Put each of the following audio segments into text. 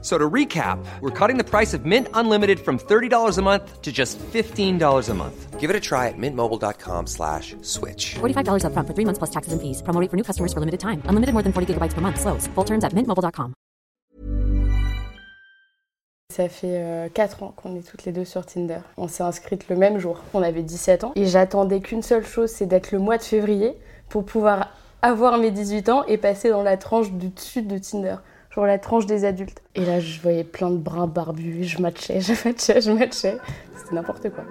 So to recap, we're cutting the price of Mint Unlimited from $30 a month to just $15 a month. Give it a try at mintmobile.com slash switch. $45 upfront for three months plus taxes and fees. Promo rate for new customers for limited time. Unlimited more than 40 gigabytes per month. Slows. Full terms at mintmobile.com. Ça fait 4 ans qu'on est toutes les deux sur Tinder. On s'est inscrites le même jour. On avait 17 ans. Et j'attendais qu'une seule chose, c'est d'être le mois de février pour pouvoir avoir mes 18 ans et passer dans la tranche du dessus de Tinder. Genre la tranche des adultes. Et là, je voyais plein de brins barbus. Je matchais, je matchais, je matchais. C'était n'importe quoi.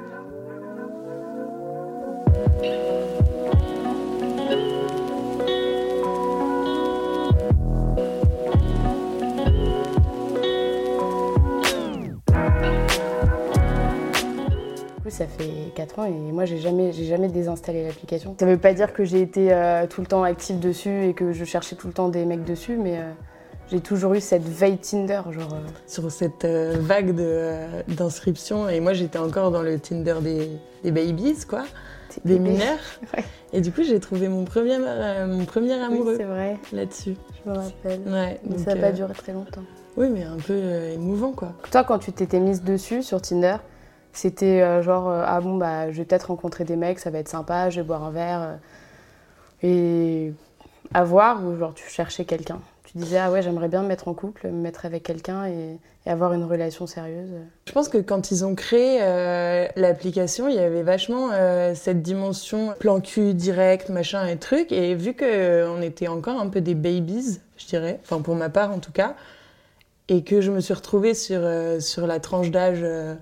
Du coup, ça fait 4 ans et moi j'ai jamais, j'ai jamais désinstallé l'application. Ça veut pas dire que j'ai été euh, tout le temps active dessus et que je cherchais tout le temps des mecs dessus, mais euh, j'ai toujours eu cette veille Tinder, genre. euh, sur cette euh, vague euh, d'inscriptions. Et moi, j'étais encore dans le Tinder des, des babies, quoi, des mineurs. Ouais. Et du coup, j'ai trouvé mon premier, mon premier Oui, amoureux c'est vrai, là-dessus. je me rappelle. Ouais, donc, ça n'a pas duré très longtemps. Oui, mais un peu émouvant, quoi. Toi, quand tu t'étais mise dessus sur Tinder, c'était genre ah bon bah je vais peut-être rencontrer des mecs, ça va être sympa, je vais boire un verre et à voir ou genre tu cherchais quelqu'un? Tu disais ah ouais j'aimerais bien me mettre en couple, me mettre avec quelqu'un et, avoir une relation sérieuse. Je pense que quand ils ont créé euh, l'application, il y avait vachement euh, cette dimension plan cul direct, machin et truc. Et vu qu'on était encore un peu des babies, je dirais, enfin pour ma part en tout cas, et que je me suis retrouvée sur, euh, sur la tranche d'âge euh,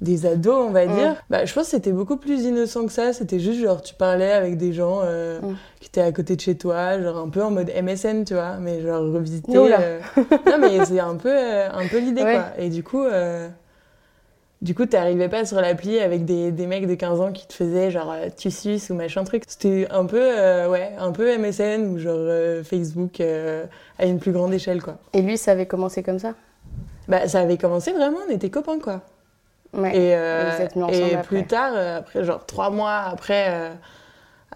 des ados, on va Mm. dire, bah, je pense que c'était beaucoup plus innocent que ça. C'était juste genre, tu parlais avec des gens euh, Mm. qui étaient à côté de chez toi, genre un peu en mode MSN, tu vois, mais genre revisiter. Euh, non, mais c'est un peu, euh, un peu l'idée, Ouais. quoi. Et du coup, du coup, t'arrivais pas sur l'appli avec des, des mecs de 15 ans qui te faisaient genre tu suces ou machin truc. C'était un peu, euh, ouais, un peu MSN ou genre euh, Facebook euh, à une plus grande échelle, quoi. Et lui ça avait commencé comme ça? Bah, ça avait commencé vraiment, on était copains, quoi. Ouais. Et, euh, vous êtes mis ensemble et après. plus tard, euh, après genre trois mois après, euh,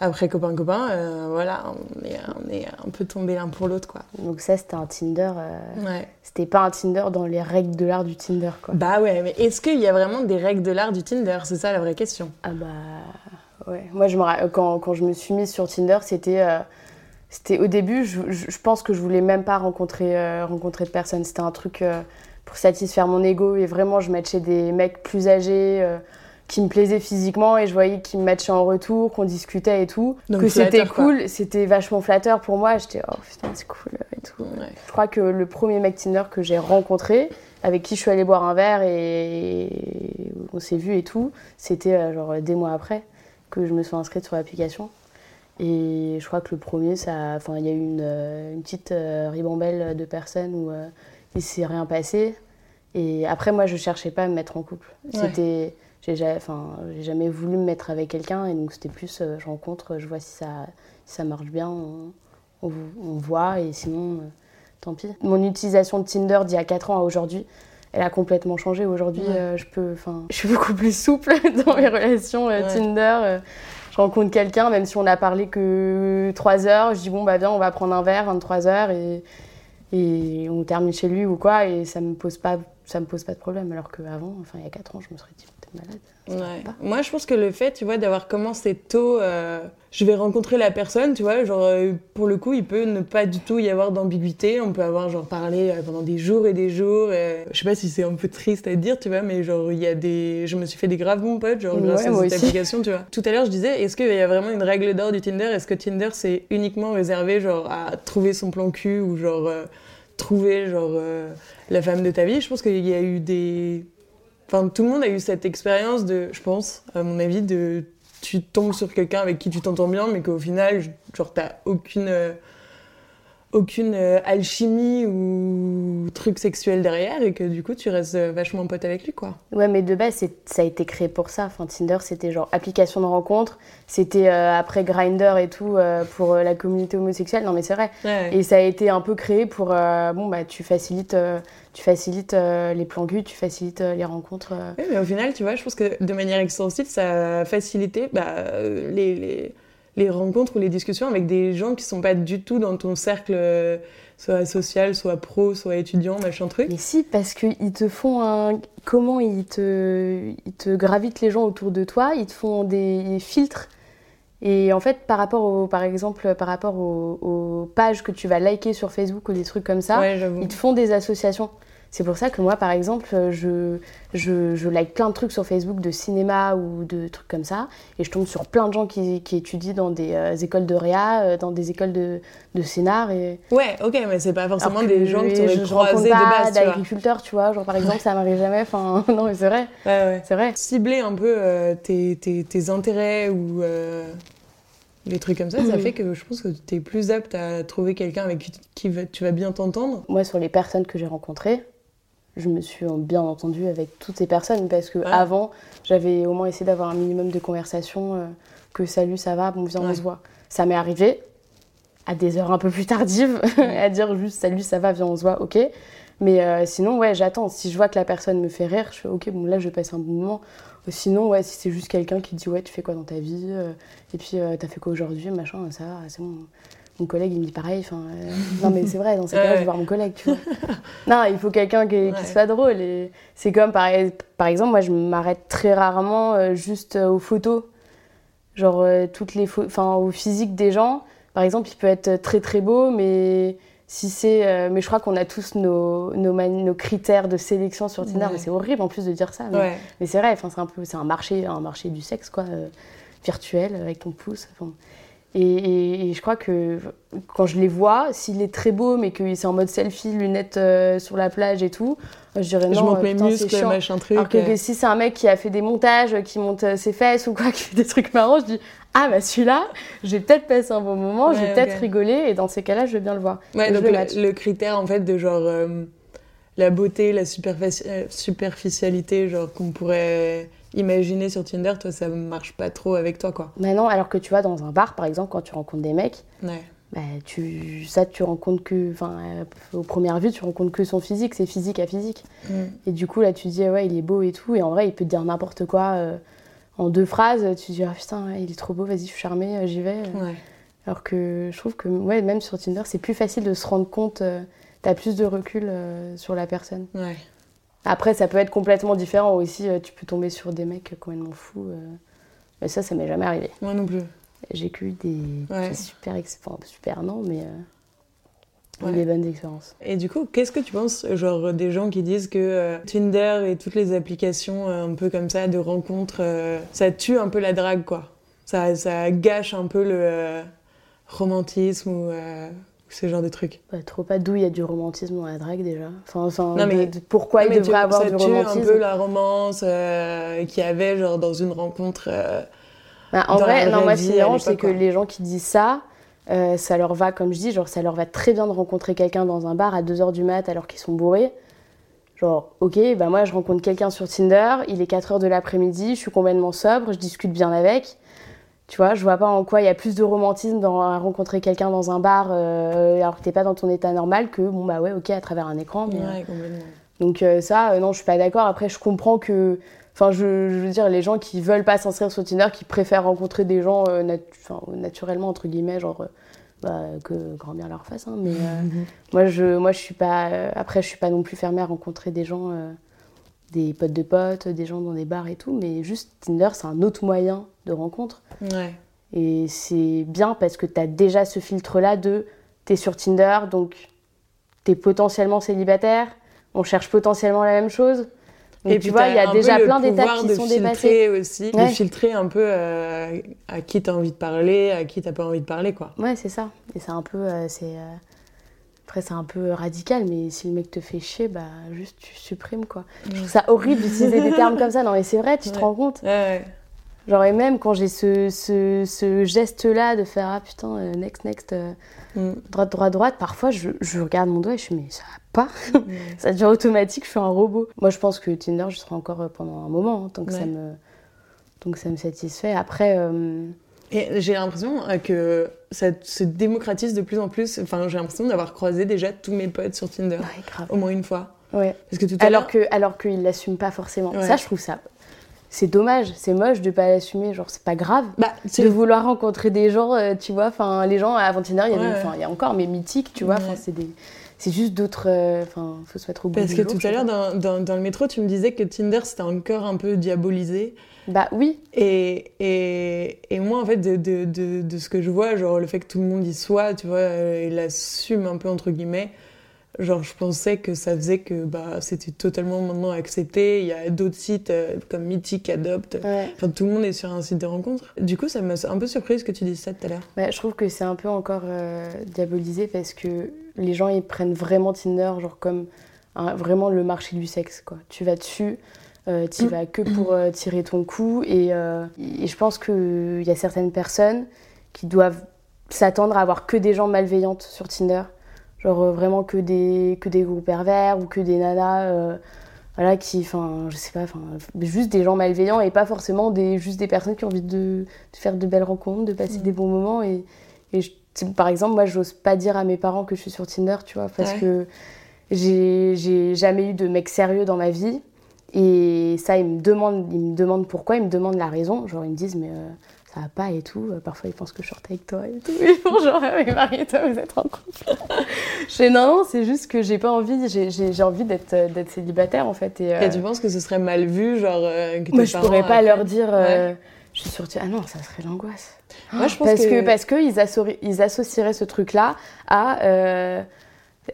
après copain copain, euh, voilà, on est, on est un peu tombés l'un pour l'autre, quoi. Donc ça c'était un Tinder. Ouais. C'était pas un Tinder dans les règles de l'art du Tinder quoi. Bah ouais, mais est-ce qu'il y a vraiment des règles de l'art du Tinder? C'est ça la vraie question. Ah bah ouais. Moi je me quand, quand je me suis mise sur Tinder, c'était c'était au début, je, je- je pense que je voulais même pas rencontrer rencontrer de personnes. C'était un truc pour satisfaire mon ego et vraiment je matchais des mecs plus âgés euh, qui me plaisaient physiquement et je voyais qu'ils me matchaient en retour, qu'on discutait et tout. Donc que c'était cool, c'était vachement flatteur pour moi. J'étais oh putain c'est cool et tout. Ouais. Je crois que le premier mec Tinder que j'ai rencontré, avec qui je suis allée boire un verre et on s'est vu et tout, c'était euh, genre des mois après que je me suis inscrite sur l'application. Et je crois que le premier, ça, enfin, il y a eu une, euh, une petite euh, ribambelle de personnes où euh, il s'est rien passé. Et après, moi, je cherchais pas à me mettre en couple. Ouais. C'était, j'ai jamais, enfin, j'ai jamais voulu me mettre avec quelqu'un, et donc c'était plus, euh, je rencontre, je vois si ça, si ça marche bien, on, on, on voit, et sinon, euh, tant pis. Mon utilisation de Tinder d'il y a 4 ans à aujourd'hui, elle a complètement changé. Aujourd'hui, Ouais. euh, je peux, enfin, je suis beaucoup plus souple dans mes relations euh, Ouais. Tinder. je rencontre quelqu'un, même si on n'a parlé que 3 heures, je dis bon bah viens, on va prendre un verre, 23 heures, et, et on termine chez lui ou quoi, et ça me pose pas, ça me pose pas de problème. Alors qu'avant, enfin il y a 4 ans, je me serais dit malade. Ouais. Moi, je pense que le fait, tu vois, d'avoir commencé tôt, euh, je vais rencontrer la personne, tu vois, genre, euh, pour le coup, il peut ne pas du tout y avoir d'ambiguïté. On peut avoir, genre, parlé euh, pendant des jours et des jours. euh, je sais pas si c'est un peu triste à dire, tu vois, mais genre, il y a des. Je me suis fait des graves bons potes, genre, grâce Ouais, à cette aussi. application, tu vois. Tout à l'heure, je disais, est-ce qu'il y a vraiment une règle d'or du Tinder? Est-ce que Tinder, c'est uniquement réservé, genre, à trouver son plan cul ou, genre, euh, trouver, genre, la femme de ta vie? Je pense qu'il y a eu des. Enfin, tout le monde a eu cette expérience de, je pense, à mon avis, de tu tombes sur quelqu'un avec qui tu t'entends bien, mais qu'au final, genre, t'as aucune, euh, aucune euh, alchimie ou truc sexuel derrière et que du coup tu restes euh, vachement pote avec lui quoi. Ouais, mais de base, ça a été créé pour ça. Enfin, Tinder, c'était genre application de rencontre. C'était euh, après Grinder et tout pour la communauté homosexuelle. Non, mais c'est vrai. Ouais. Et ça a été un peu créé pour. bon, bah, tu facilites, tu facilites euh, les plans cul, tu facilites euh, les rencontres. euh. Oui, mais au final, tu vois, je pense que de manière extensive, ça a facilité bah, les, les, les rencontres ou les discussions avec des gens qui sont pas du tout dans ton cercle, soit social, soit pro, soit étudiant, machin truc. Mais si, parce qu'ils te font un. Comment ils te, ils te gravitent les gens autour de toi Ils te font des filtres. Et en fait, par rapport, au, par exemple, par rapport aux, aux pages que tu vas liker sur Facebook ou des trucs comme ça, ouais, ils te font des associations. C'est pour ça que moi, par exemple, je, je, je like plein de trucs sur Facebook de cinéma ou de trucs comme ça. Et je tombe sur plein de gens qui, qui étudient dans des euh, écoles de réa, euh, dans des écoles de, de scénar. Et... Ouais, ok, mais c'est pas forcément des gens que tu aurais croisés de base, d'agriculteurs, tu vois. Genre, par exemple, ça m'arrive jamais. Enfin, non, mais c'est vrai. Ouais, ouais. C'est vrai. Cibler un peu euh, tes, tes, tes intérêts ou des trucs comme ça, ça fait que je pense que tu es plus apte à trouver quelqu'un avec qui, tu vas bien t'entendre. Moi, sur les personnes que j'ai rencontrées, je me suis bien entendue avec toutes ces personnes parce que Ouais. avant, j'avais au moins essayé d'avoir un minimum de conversation, euh, que salut, ça va, bon, viens, Ouais. on se voit. Ça m'est arrivé à des heures un peu plus tardives, à dire juste salut, ça va, viens, on se voit, ok. Mais euh, sinon, ouais, j'attends. Si je vois que la personne me fait rire, je fais ok, bon, là, je vais passer un bon moment. Sinon, ouais, si c'est juste quelqu'un qui dit ouais, tu fais quoi dans ta vie euh, Et puis, euh, t'as fait quoi aujourd'hui Machin, ça, va, c'est bon. Mon collègue, il me dit pareil. Enfin, euh, non, mais c'est vrai, dans ces cas-là, je vais voir mon collègue, tu vois. non, il faut quelqu'un qui, qui Ouais. soit drôle. Et c'est comme, par, par exemple, moi, je m'arrête très rarement euh, juste euh, aux photos. Genre, euh, toutes les photos, enfin, au physique des gens. Par exemple, il peut être très très beau, mais si c'est. euh, mais je crois qu'on a tous nos, nos, nos critères de sélection sur Tinder, Ouais. mais c'est horrible en plus de dire ça. Mais, Ouais. mais c'est vrai, enfin, c'est un peu, c'est un marché, un marché du sexe, quoi, euh, virtuel, avec ton pouce. Et, et- et je crois que quand je les vois, s'il est très beau, mais que c'est en mode selfie, lunettes euh, sur la plage et tout, je dirais non. je euh, mes muscles, machin truc. Alors que, que si c'est un mec qui a fait des montages, qui monte euh, ses fesses ou quoi, qui fait des trucs marrants, je dis ah bah celui-là, j'ai peut-être passé un bon moment, j'ai peut-être rigolé et dans ces cas-là, je vais bien le voir. Ouais, donc le critère en fait de genre euh, la beauté, la superfici- superficialité, genre qu'on pourrait imaginer sur Tinder, toi ça marche pas trop avec toi quoi. Bah non, alors que tu vois, dans un bar par exemple, quand tu rencontres des mecs, Ouais. bah, tu, ça tu rencontres que, enfin, euh, aux premières vues, tu rencontres que son physique, c'est physique à physique. Mm. Et du coup, là, tu te dis, ouais, il est beau et tout. Et en vrai, il peut te dire n'importe quoi euh, en deux phrases. Tu te dis, ah putain, ouais, il est trop beau, vas-y, je suis charmée, euh, j'y vais. Ouais. Alors que je trouve que, ouais, même sur Tinder, c'est plus facile de se rendre compte. euh, T'as plus de recul euh, sur la personne. Ouais. Après, ça peut être complètement différent aussi. euh, tu peux tomber sur des mecs complètement fous. euh. Mais ça, ça m'est jamais arrivé. Moi non plus. J'ai eu des, Ouais. des super, enfin, super non, mais euh, Ouais. des bonnes expériences. Et du coup, qu'est-ce que tu penses, genre, des gens qui disent que euh, Tinder et toutes les applications euh, un peu comme ça de rencontres, ça tue un peu la drague, quoi Ça, ça gâche un peu le romantisme ou ce genre de trucs. Bah, trop pas d'où il y a du romantisme dans la drague déjà. Enfin, enfin Non, mais- de- de- pourquoi Non, il mais devrait tu- avoir ça du romantisme un peu la romance euh, qu'il y avait, genre, dans une rencontre. euh, Bah, en dans vrai, la non, moi, vie, ce qui me à dérange, c'est que les gens qui disent ça, euh, ça leur va, comme je dis, genre, ça leur va très bien de rencontrer quelqu'un dans un bar à 2h du mat alors qu'ils sont bourrés. Genre, ok, bah moi, je rencontre quelqu'un sur Tinder, il est 4h de l'après-midi, je suis complètement sobre, je discute bien avec. Tu vois, je vois pas en quoi il y a plus de romantisme dans à rencontrer quelqu'un dans un bar euh, alors que t'es pas dans ton état normal que, bon, bah ouais, ok, à travers un écran, mais. euh, Ouais, complètement. donc euh, ça, euh, non, je suis pas d'accord. Après, je comprends que, enfin, je, je veux dire, les gens qui veulent pas s'inscrire sur Tinder, qui préfèrent rencontrer des gens euh, natu- naturellement entre guillemets, genre, euh, bah, que grand bien leur fasse. hein, mais euh, moi, je, moi, je suis pas. euh, après, je suis pas non plus fermée à rencontrer des gens, euh, des potes de potes, des gens dans des bars et tout. Mais juste Tinder, c'est un autre moyen de rencontre. Ouais. Et c'est bien parce que tu as déjà ce filtre-là de t'es sur Tinder, donc t'es potentiellement célibataire, on cherche potentiellement la même chose. Donc, tu puis vois, il y a déjà plein d'étapes qui de sont dépassées. aussi, de Ouais. filtrer un peu euh, à qui t'as envie de parler, à qui t'as pas envie de parler, quoi. Ouais, c'est ça. Et c'est un peu. euh, c'est, euh, Après, c'est un peu radical, mais si le mec te fait chier, bah juste tu supprimes quoi. Je trouve ça horrible d'utiliser des termes comme ça. Non, mais c'est vrai, tu te rends compte Ouais, ouais. Genre, et même quand j'ai ce, ce, ce geste-là de faire Ah putain, euh, next, next, euh, Mm. droite, droite, droite, parfois je, je regarde mon doigt et je suis Mais ça va pas Ça devient automatique, je suis un robot. Moi, je pense que Tinder, je serai encore euh, pendant un moment, hein, tant, que ça me, tant que ça me satisfait. Après, euh, Et j'ai l'impression euh, que ça se démocratise de plus en plus. Enfin, j'ai l'impression d'avoir croisé déjà tous mes potes sur Tinder. ouais, grave. Au moins une fois. Ouais. Parce que tout à Alors que, alors qu'ils l'assument pas forcément. Ouais. Ça, je trouve ça. C'est dommage, c'est moche de pas l'assumer. Genre, c'est pas grave. Bah, de vouloir rencontrer des gens, euh, tu vois, enfin les gens avant Tinder, il y, avait- Ouais. enfin, il y a encore mais mythiques, tu vois, enfin c'est des c'est juste d'autres euh, enfin faut se mettre au bout Parce que tout à l'heure, dans, dans, dans le métro, tu me disais que Tinder, c'était encore un peu diabolisé. Bah oui, Et, et, et moi, en fait, de, de, de, de ce que je vois, genre le fait que tout le monde y soit, tu vois, euh, il assume un peu, entre guillemets, genre je pensais que ça faisait que bah, c'était totalement maintenant accepté. Il y a d'autres sites euh, comme Mythic, Adopt. ouais. Enfin, tout le monde est sur un site de rencontre. Du coup, ça m'a un peu surprise que tu dises ça tout à l'heure. Bah, je trouve que c'est un peu encore euh, diabolisé parce que les gens ils prennent vraiment Tinder genre comme un- vraiment le marché du sexe quoi. Tu vas dessus, euh, tu vas que pour tirer ton coup et, et je pense qu'il y a certaines personnes qui doivent s'attendre à avoir que des gens malveillantes sur Tinder. Genre euh, vraiment que des, que des gros pervers ou que des nanas euh, voilà, qui, enfin, je sais pas, enfin, juste des gens malveillants et pas forcément des, juste des personnes qui ont envie de, de faire de belles rencontres, de passer des bons moments. Et, et je- par exemple, moi, j'ose pas dire à mes parents que je suis sur Tinder, tu vois, parce Ouais. que j'ai j'ai jamais eu de mec sérieux dans ma vie. Et ça, ils me demandent, ils me demandent pourquoi, ils me demandent la raison. Genre, ils me disent, mais euh, ça va pas et tout. Euh, Parfois, ils pensent que je sorte avec toi et tout. Ils font genre, Ah, mais Marie et toi, vous êtes en couple. je fais, non, non, c'est juste que j'ai pas envie, j'ai- envie d'être euh, d'être célibataire, en fait. Et, euh, Et tu penses que ce serait mal vu, genre que moi, je pourrais pas leur dire, euh, Ouais. je suis Tinder. Ah non, ça serait l'angoisse. Moi, je pense parce que, que, parce que ils, associeraient ce truc-là à euh,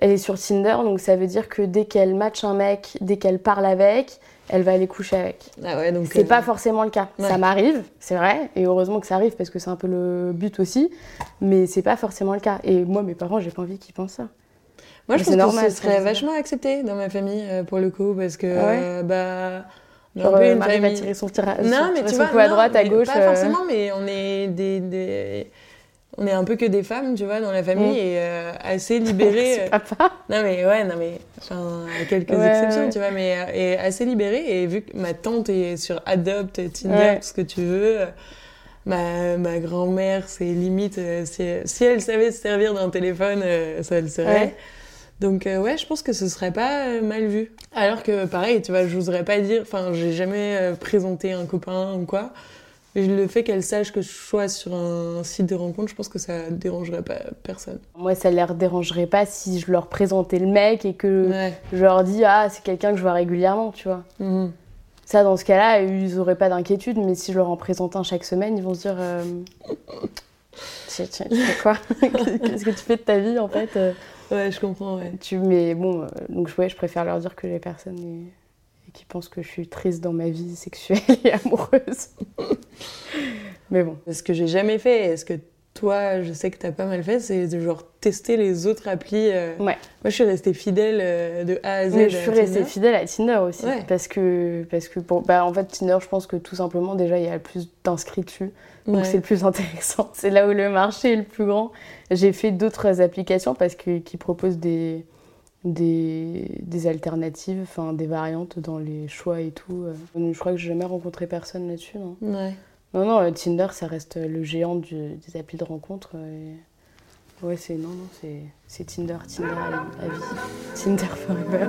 elle est sur Tinder, donc ça veut dire que dès qu'elle match un mec, dès qu'elle parle avec, elle va aller coucher avec. Ah ouais, donc C'est euh, pas forcément le cas. ouais. Ça m'arrive, c'est vrai, et heureusement que ça arrive parce que c'est un peu le but aussi, mais c'est pas forcément le cas. Et moi, mes parents, j'ai pas envie qu'ils pensent ça. Moi, Mais je pense normal, que ce serait vachement accepté dans ma famille euh, pour le coup, parce que Ah ouais euh, bah, Genre, euh, une Marie va famille- tirer son, tira- Non, son- mais tu son vois, coup à droite, à gauche. Pas euh, forcément, mais on est des, des- on est un peu que des femmes, tu vois, dans la famille Mm. et euh, assez libérées. papa. Non mais ouais, non mais enfin quelques Ouais, exceptions, ouais. tu vois, mais euh, et assez libérée et vu que ma tante est sur Adopt, Tinder, Ouais. tout ce que tu veux, euh, ma, ma grand-mère c'est limite euh, si, si elle savait se servir d'un téléphone, euh, ça le serait. Donc euh, ouais, je pense que ce serait pas euh, mal vu. Alors que pareil, tu vois, j'oserais pas dire, enfin, j'ai jamais euh, présenté un copain ou quoi. Le fait qu'elle sache que je sois sur un site de rencontre, je pense que ça dérangerait pas personne. Moi, ça leur dérangerait pas si je leur présentais le mec et que Ouais. je leur dis ah c'est quelqu'un que je vois régulièrement, tu vois. Mhm. Ça, dans ce cas-là, ils auraient pas d'inquiétude, mais si je leur en présente un chaque semaine, ils vont se dire euh, tu, tu- tu fais quoi? Qu'est-ce que tu fais de ta vie en fait? Ouais, je comprends, ouais. tu, Mais bon, euh, donc ouais, je préfère leur dire que les personnes qui pensent que je suis triste dans ma vie sexuelle et amoureuse. mais bon. Ce que j'ai jamais fait, et ce que toi, je sais que t'as pas mal fait, c'est de genre tester les autres applis. euh. Ouais. Moi, je suis restée fidèle euh, de A à Z. Mais je suis restée Tinder. fidèle à Tinder aussi. Ouais. Parce que, parce que pour, bah, en fait, Tinder, je pense que tout simplement, déjà, il y a le plus d'inscrits dessus. Donc Ouais. c'est le plus intéressant. C'est là où le marché est le plus grand. J'ai fait d'autres applications parce que, qui proposent des, des, des alternatives, enfin des variantes dans les choix et tout. euh. Je crois que j'ai jamais rencontré personne là-dessus. Non, Ouais. non, non, euh, Tinder, ça reste le géant du- des applis de rencontre. euh, et- Ouais, c'est non, non, c'est c'est Tinder, Tinder à, à vie. Tinder forever.